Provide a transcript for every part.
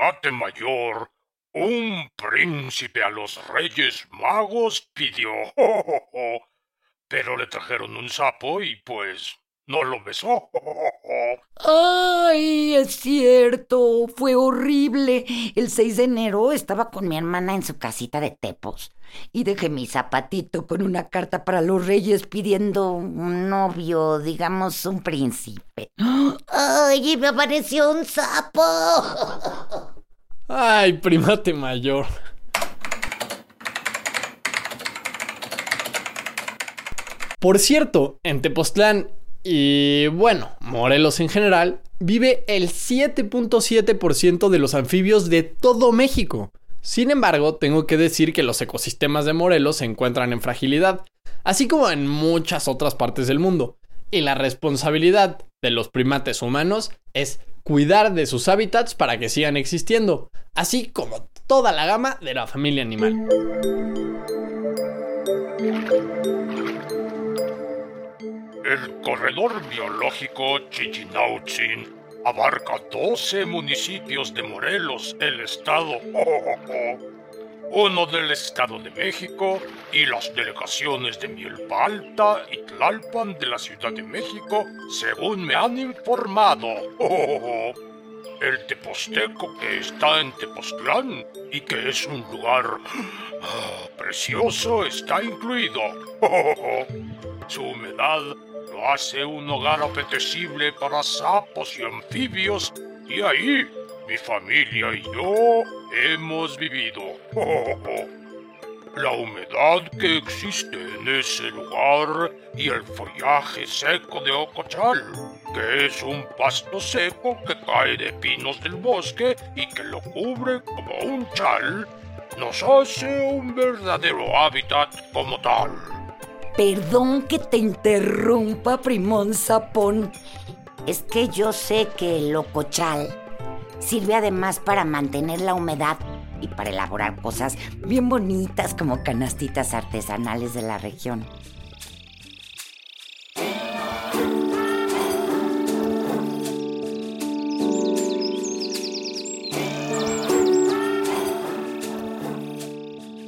La primate mayor, un príncipe a los reyes magos pidió, pero le trajeron un sapo y pues no lo besó. Ay, es cierto, fue horrible. El 6 de enero estaba con mi hermana en su casita de Tepos y dejé mi zapatito con una carta para los reyes pidiendo un novio, digamos un príncipe. Ay, y me apareció un sapo. Ay, primate mayor. Por cierto, en Tepoztlán y bueno, Morelos en general, vive el 7.7% de los anfibios de todo México. Sin embargo, tengo que decir que los ecosistemas de Morelos se encuentran en fragilidad, así como en muchas otras partes del mundo. Y la responsabilidad de los primates humanos es cuidar de sus hábitats para que sigan existiendo, así como toda la gama de la familia animal. El corredor biológico Chichinautzin abarca 12 municipios de Morelos, el estado, uno del Estado de México y las delegaciones de Milpa Alta y Tlalpan de la Ciudad de México, según me han informado. El Teposteco que está en Tepoztlán y que es un lugar ah, precioso está incluido. Su humedad lo hace un hogar apetecible para sapos y anfibios y ahí mi familia y yo hemos vivido. La humedad que existe en ese lugar y el follaje seco de Ocochal, que es un pasto seco que cae de pinos del bosque y que lo cubre como un chal, nos hace un verdadero hábitat como tal. Perdón que te interrumpa, primón sapón. Es que yo sé que el locochal sirve además para mantener la humedad y para elaborar cosas bien bonitas como canastitas artesanales de la región.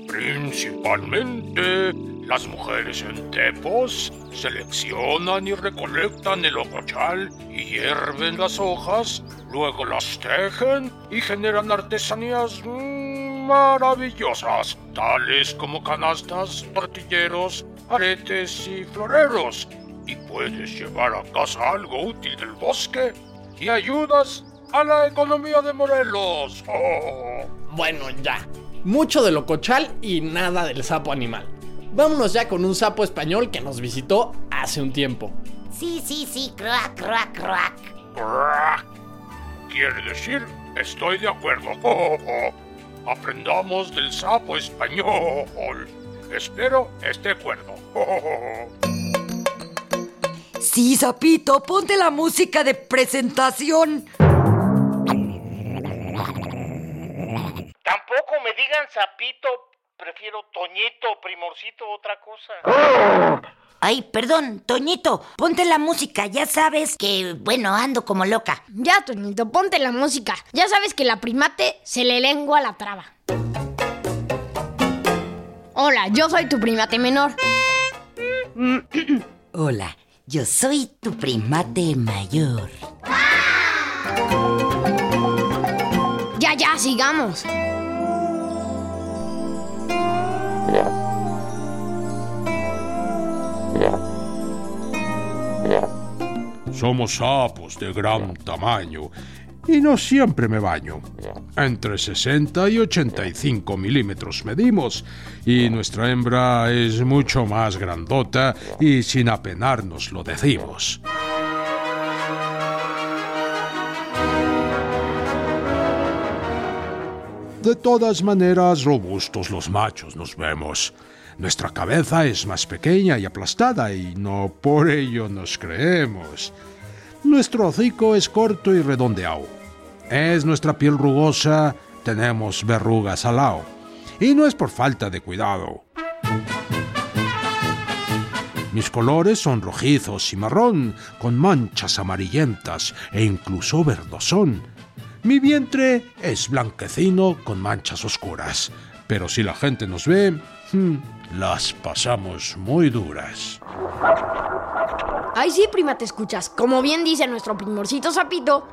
Principalmente, las mujeres en Tepos seleccionan y recolectan el ocochal y hierven las hojas, luego las tejen y generan artesanías maravillosas, tales como canastas, tortilleros, aretes y floreros. Y puedes llevar a casa algo útil del bosque y ayudas a la economía de Morelos. Oh. Bueno, ya. Mucho de locochal y nada del sapo animal. Vámonos ya con un sapo español que nos visitó hace un tiempo. Sí, sí, sí, croac, croac, croac. Crack. Quiere decir, estoy de acuerdo. Oh, oh. Aprendamos del sapo español. Espero esté de acuerdo. Oh, Sí, sapito, ponte la música de presentación. Tampoco me digan sapito, prefiero Toñito, Primorcito, otra cosa. Ay, perdón, Toñito, ponte la música. Ya sabes que, bueno, ando como loca. Ya, Toñito, ponte la música. Ya sabes que la primate se le lengua la traba. Hola, yo soy tu primate menor. Hola, yo soy tu primate mayor. Ya, ya, sigamos. Somos sapos de gran tamaño y no siempre me baño. Entre 60 y 85 milímetros medimos y nuestra hembra es mucho más grandota y sin apenarnos lo decimos. De todas maneras, robustos los machos nos vemos. Nuestra cabeza es más pequeña y aplastada y no por ello nos creemos. Nuestro hocico es corto y redondeado. Es nuestra piel rugosa, tenemos verrugas al lado. Y no es por falta de cuidado. Mis colores son rojizos y marrón, con manchas amarillentas e incluso verdosón. Mi vientre es blanquecino con manchas oscuras, pero si la gente nos ve, hmm, las pasamos muy duras. Ay, sí, prima, te escuchas. Como bien dice nuestro primorcito sapito,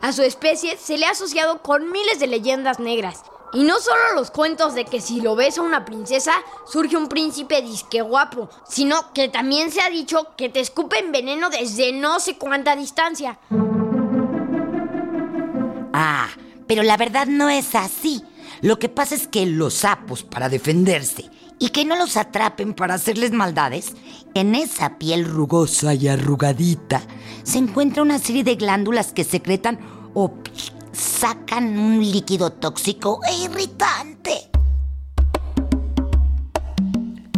a su especie se le ha asociado con miles de leyendas negras. Y no solo los cuentos de que si lo ves a una princesa surge un príncipe disque guapo, sino que también se ha dicho que te escupen veneno desde no sé cuánta distancia. Ah, pero la verdad no es así. Lo que pasa es que los sapos, para defenderse y que no los atrapen para hacerles maldades, en esa piel rugosa y arrugadita se encuentra una serie de glándulas que secretan o sacan un líquido tóxico e irritante.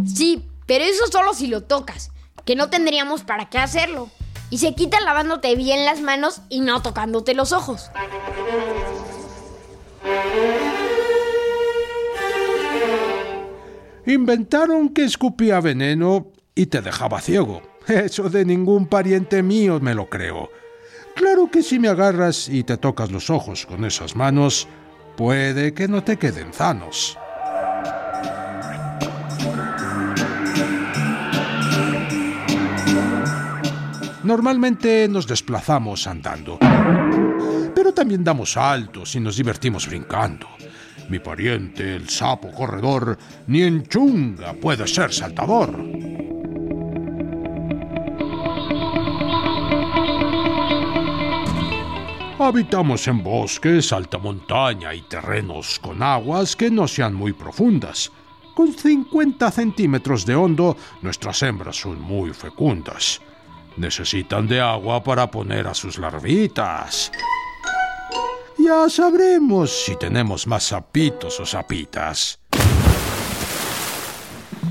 Sí, pero eso solo si lo tocas, que no tendríamos para qué hacerlo. Y se quita lavándote bien las manos y no tocándote los ojos. Inventaron que escupía veneno y te dejaba ciego. Eso de ningún pariente mío me lo creo. Claro que si me agarras y te tocas los ojos con esas manos, puede que no te queden sanos. Normalmente nos desplazamos andando, pero también damos saltos y nos divertimos brincando. Mi pariente, el sapo corredor, ni en chunga puede ser saltador. Habitamos en bosques, alta montaña y terrenos con aguas que no sean muy profundas. Con 50 centímetros de hondo, nuestras hembras son muy fecundas. Necesitan de agua para poner a sus larvitas. Ya sabremos si tenemos más sapitos o sapitas.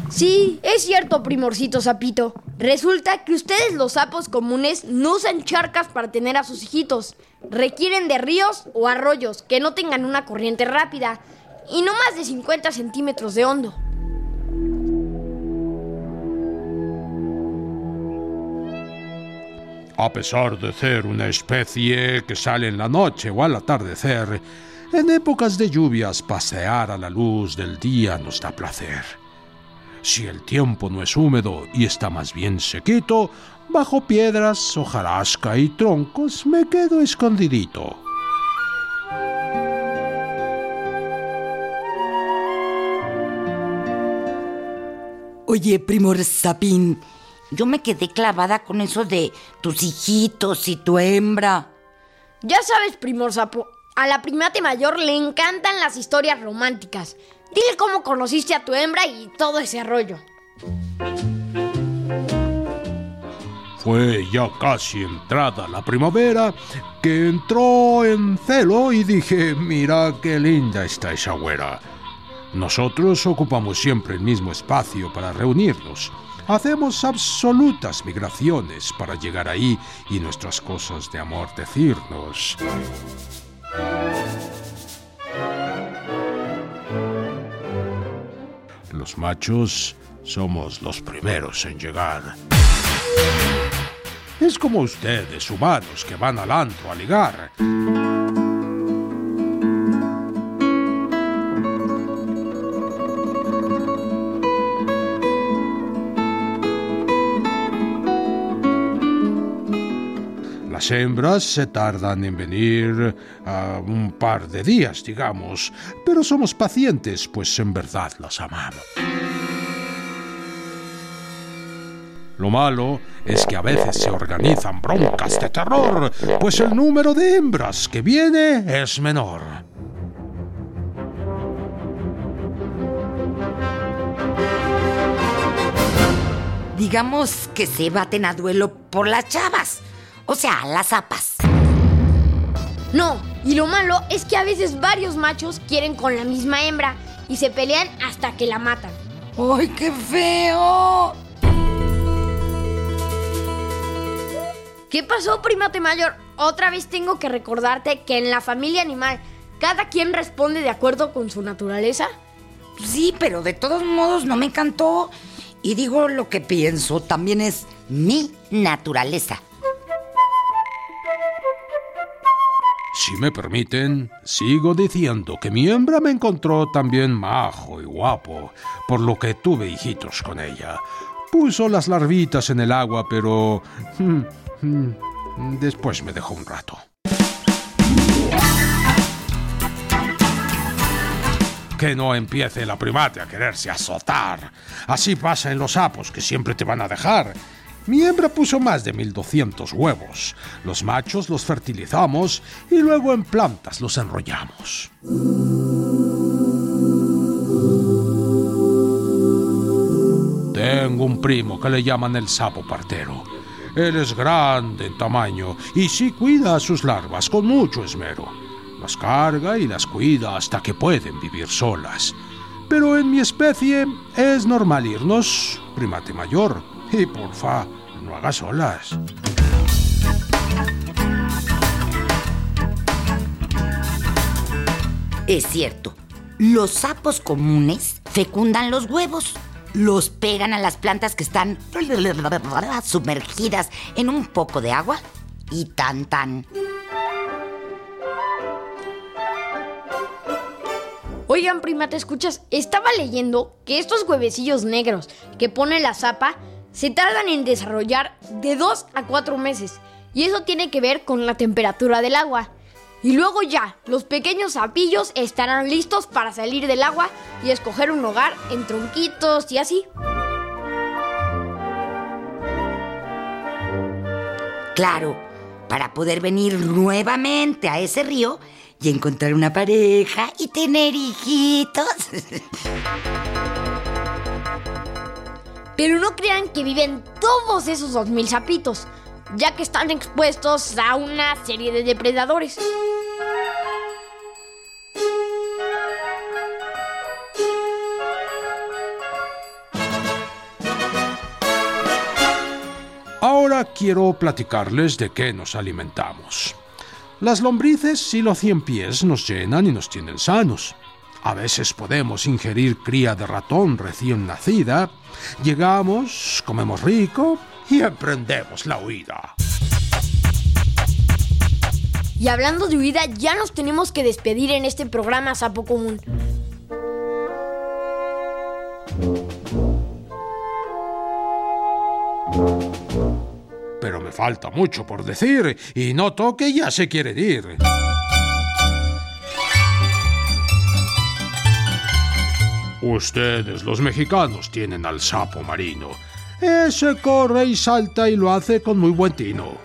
Sí, es cierto, primorcito sapito. Resulta que ustedes los sapos comunes no usan charcas para tener a sus hijitos. Requieren de ríos o arroyos que no tengan una corriente rápida y no más de 50 centímetros de hondo. A pesar de ser una especie que sale en la noche o al atardecer, en épocas de lluvias pasear a la luz del día nos da placer. Si el tiempo no es húmedo y está más bien sequito, bajo piedras, hojarasca y troncos me quedo escondidito. Oye, Primor Sapín, yo me quedé clavada con eso de tus hijitos y tu hembra. Ya sabes, primor sapo, a la primate mayor le encantan las historias románticas. Dile cómo conociste a tu hembra y todo ese rollo. Fue ya casi entrada la primavera que entró en celo y dije, mira qué linda está esa güera. Nosotros ocupamos siempre el mismo espacio para reunirnos. Hacemos absolutas migraciones para llegar ahí y nuestras cosas de amor decirnos. Los machos somos los primeros en llegar. Es como ustedes, humanos, que van al antro a ligar. Las hembras se tardan en venir a un par de días, digamos, pero somos pacientes, pues en verdad las amamos. Lo malo es que a veces se organizan broncas de terror, pues el número de hembras que viene es menor. Digamos que se baten a duelo por las chavas, o sea, las zapas. No, y lo malo es que a veces varios machos quieren con la misma hembra y se pelean hasta que la matan. ¡Ay, qué feo! ¿Qué pasó, primate mayor? Otra vez tengo que recordarte que en la familia animal cada quien responde de acuerdo con su naturaleza. Sí, pero de todos modos no me encantó. Y digo lo que pienso, también es mi naturaleza. Si me permiten, sigo diciendo que mi hembra me encontró también majo y guapo, por lo que tuve hijitos con ella. Puso las larvitas en el agua, pero... mm, mm, después me dejó un rato. Que no empiece la primate a quererse azotar. Así pasa en los sapos, que siempre te van a dejar. Mi hembra puso más de 1200 huevos. Los machos los fertilizamos y luego en plantas los enrollamos. Tengo un primo que le llaman el sapo partero. Él es grande en tamaño y sí cuida a sus larvas con mucho esmero. Las carga y las cuida hasta que pueden vivir solas. Pero en mi especie es normal irnos, primate mayor. Y porfa, no hagas olas. Es cierto, los sapos comunes fecundan los huevos, los pegan a las plantas que están sumergidas en un poco de agua y tan tan. Oigan, prima, ¿te escuchas? Estaba leyendo que estos huevecillos negros que pone la zapa se tardan en desarrollar de 2 a 4 meses. Y eso tiene que ver con la temperatura del agua. Y luego ya, los pequeños sapillos estarán listos para salir del agua y escoger un hogar en tronquitos y así. Claro, para poder venir nuevamente a ese río y encontrar una pareja y tener hijitos. Pero no crean que viven todos esos 2000 sapitos, ya que están expuestos a una serie de depredadores. Ahora quiero platicarles de qué nos alimentamos. Las lombrices y los cien pies nos llenan y nos tienen sanos. A veces podemos ingerir cría de ratón recién nacida. Llegamos, comemos rico y emprendemos la huida. Y hablando de huida, ya nos tenemos que despedir en este programa Sapo Común. Pero me falta mucho por decir y noto que ya se quiere ir. Ustedes, los mexicanos, tienen al sapo marino. Ese corre y salta y lo hace con muy buen tino.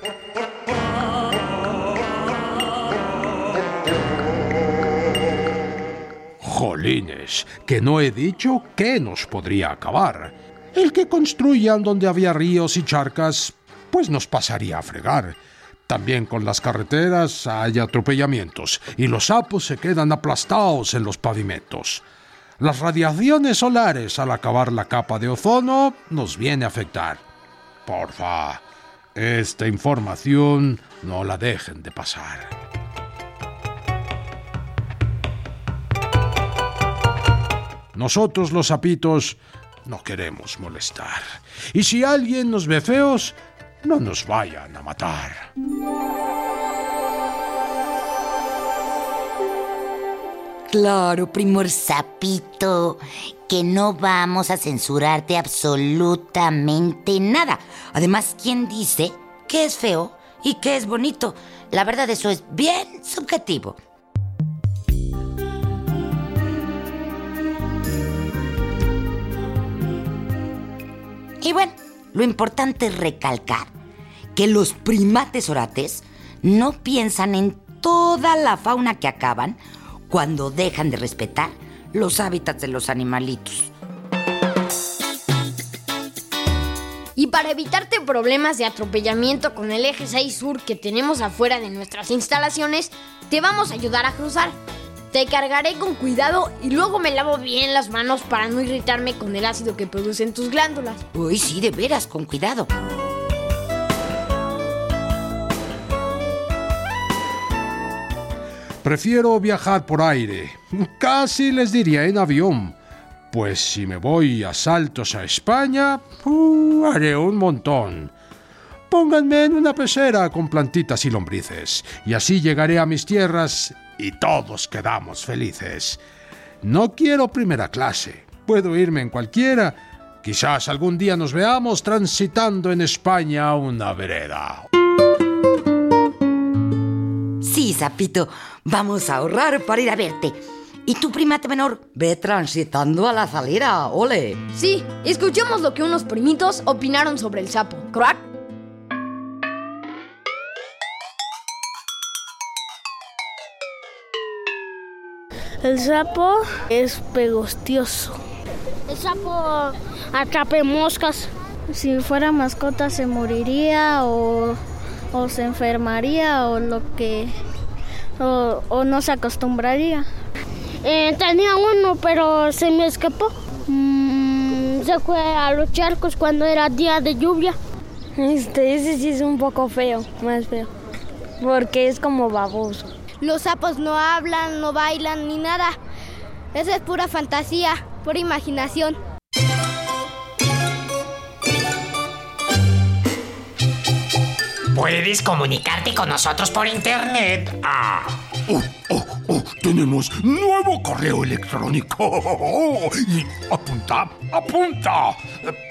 Jolines, que no he dicho que nos podría acabar. El que construyan donde había ríos y charcas, pues nos pasaría a fregar. También con las carreteras hay atropellamientos y los sapos se quedan aplastados en los pavimentos. Las radiaciones solares al acabar la capa de ozono nos viene a afectar. Porfa, esta información no la dejen de pasar. Nosotros los sapitos no queremos molestar. Y si alguien nos ve feos, no nos vayan a matar. Claro, primor sapito, que no vamos a censurarte absolutamente nada. Además, ¿quién dice que es feo y que es bonito? La verdad, eso es bien subjetivo. Y bueno, lo importante es recalcar que los primates orates no piensan en toda la fauna que acaban cuando dejan de respetar los hábitats de los animalitos. Y para evitarte problemas de atropellamiento con el eje 6 sur que tenemos afuera de nuestras instalaciones, Te vamos a ayudar a cruzar. Te cargaré con cuidado y luego me lavo bien las manos para no irritarme con el ácido que producen tus glándulas. Uy, sí, de veras, con cuidado. Prefiero viajar por aire. Casi les diría en avión. Pues si me voy a saltos a España, uh, haré un montón. Pónganme en una pecera con plantitas y lombrices, y así llegaré a mis tierras y todos quedamos felices. No quiero primera clase, puedo irme en cualquiera. Quizás algún día nos veamos transitando en España una vereda. Sí, Zapito, vamos a ahorrar para ir a verte. Y tu primate menor, ve transitando a la salida, ole. Sí, escuchemos lo que unos primitos opinaron sobre el sapo. ¿Crack? El sapo es pegostioso. El sapo atrape moscas. Si fuera mascota se moriría o, o se enfermaría o lo que... o, o no se acostumbraría. Eh, tenía uno, pero se me escapó. Mm, se fue a los charcos cuando era día de lluvia. Este, ese sí es un poco feo, más feo. Porque es como baboso. Los sapos no hablan, no bailan ni nada. Eso es pura fantasía, pura imaginación. Puedes comunicarte con nosotros por internet. Ah. Oh, oh, oh, tenemos nuevo correo electrónico. Y apunta, apunta.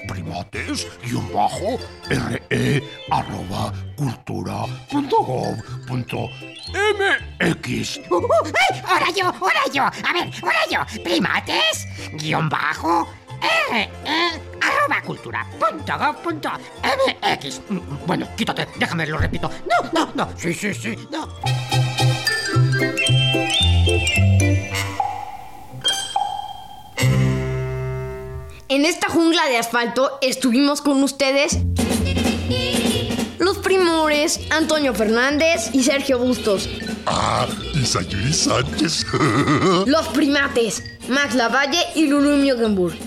Primates, guion bajo, re, arroba, cultura, punto gov, punto mx. Uh, uh, ¡Ay! Ahora yo, ahora yo. A ver, ahora yo. Primates, guion bajo, re, arroba cultura, punto gov, punto mx. Bueno, quítate, déjame, lo repito. No, no, no. Sí, sí, sí, no. En esta jungla de asfalto estuvimos con ustedes los primores Antonio Fernández y Sergio Bustos. Ah, y Sayuri Sánchez. Los primates Max Lavalle y Lulu Muggenburg.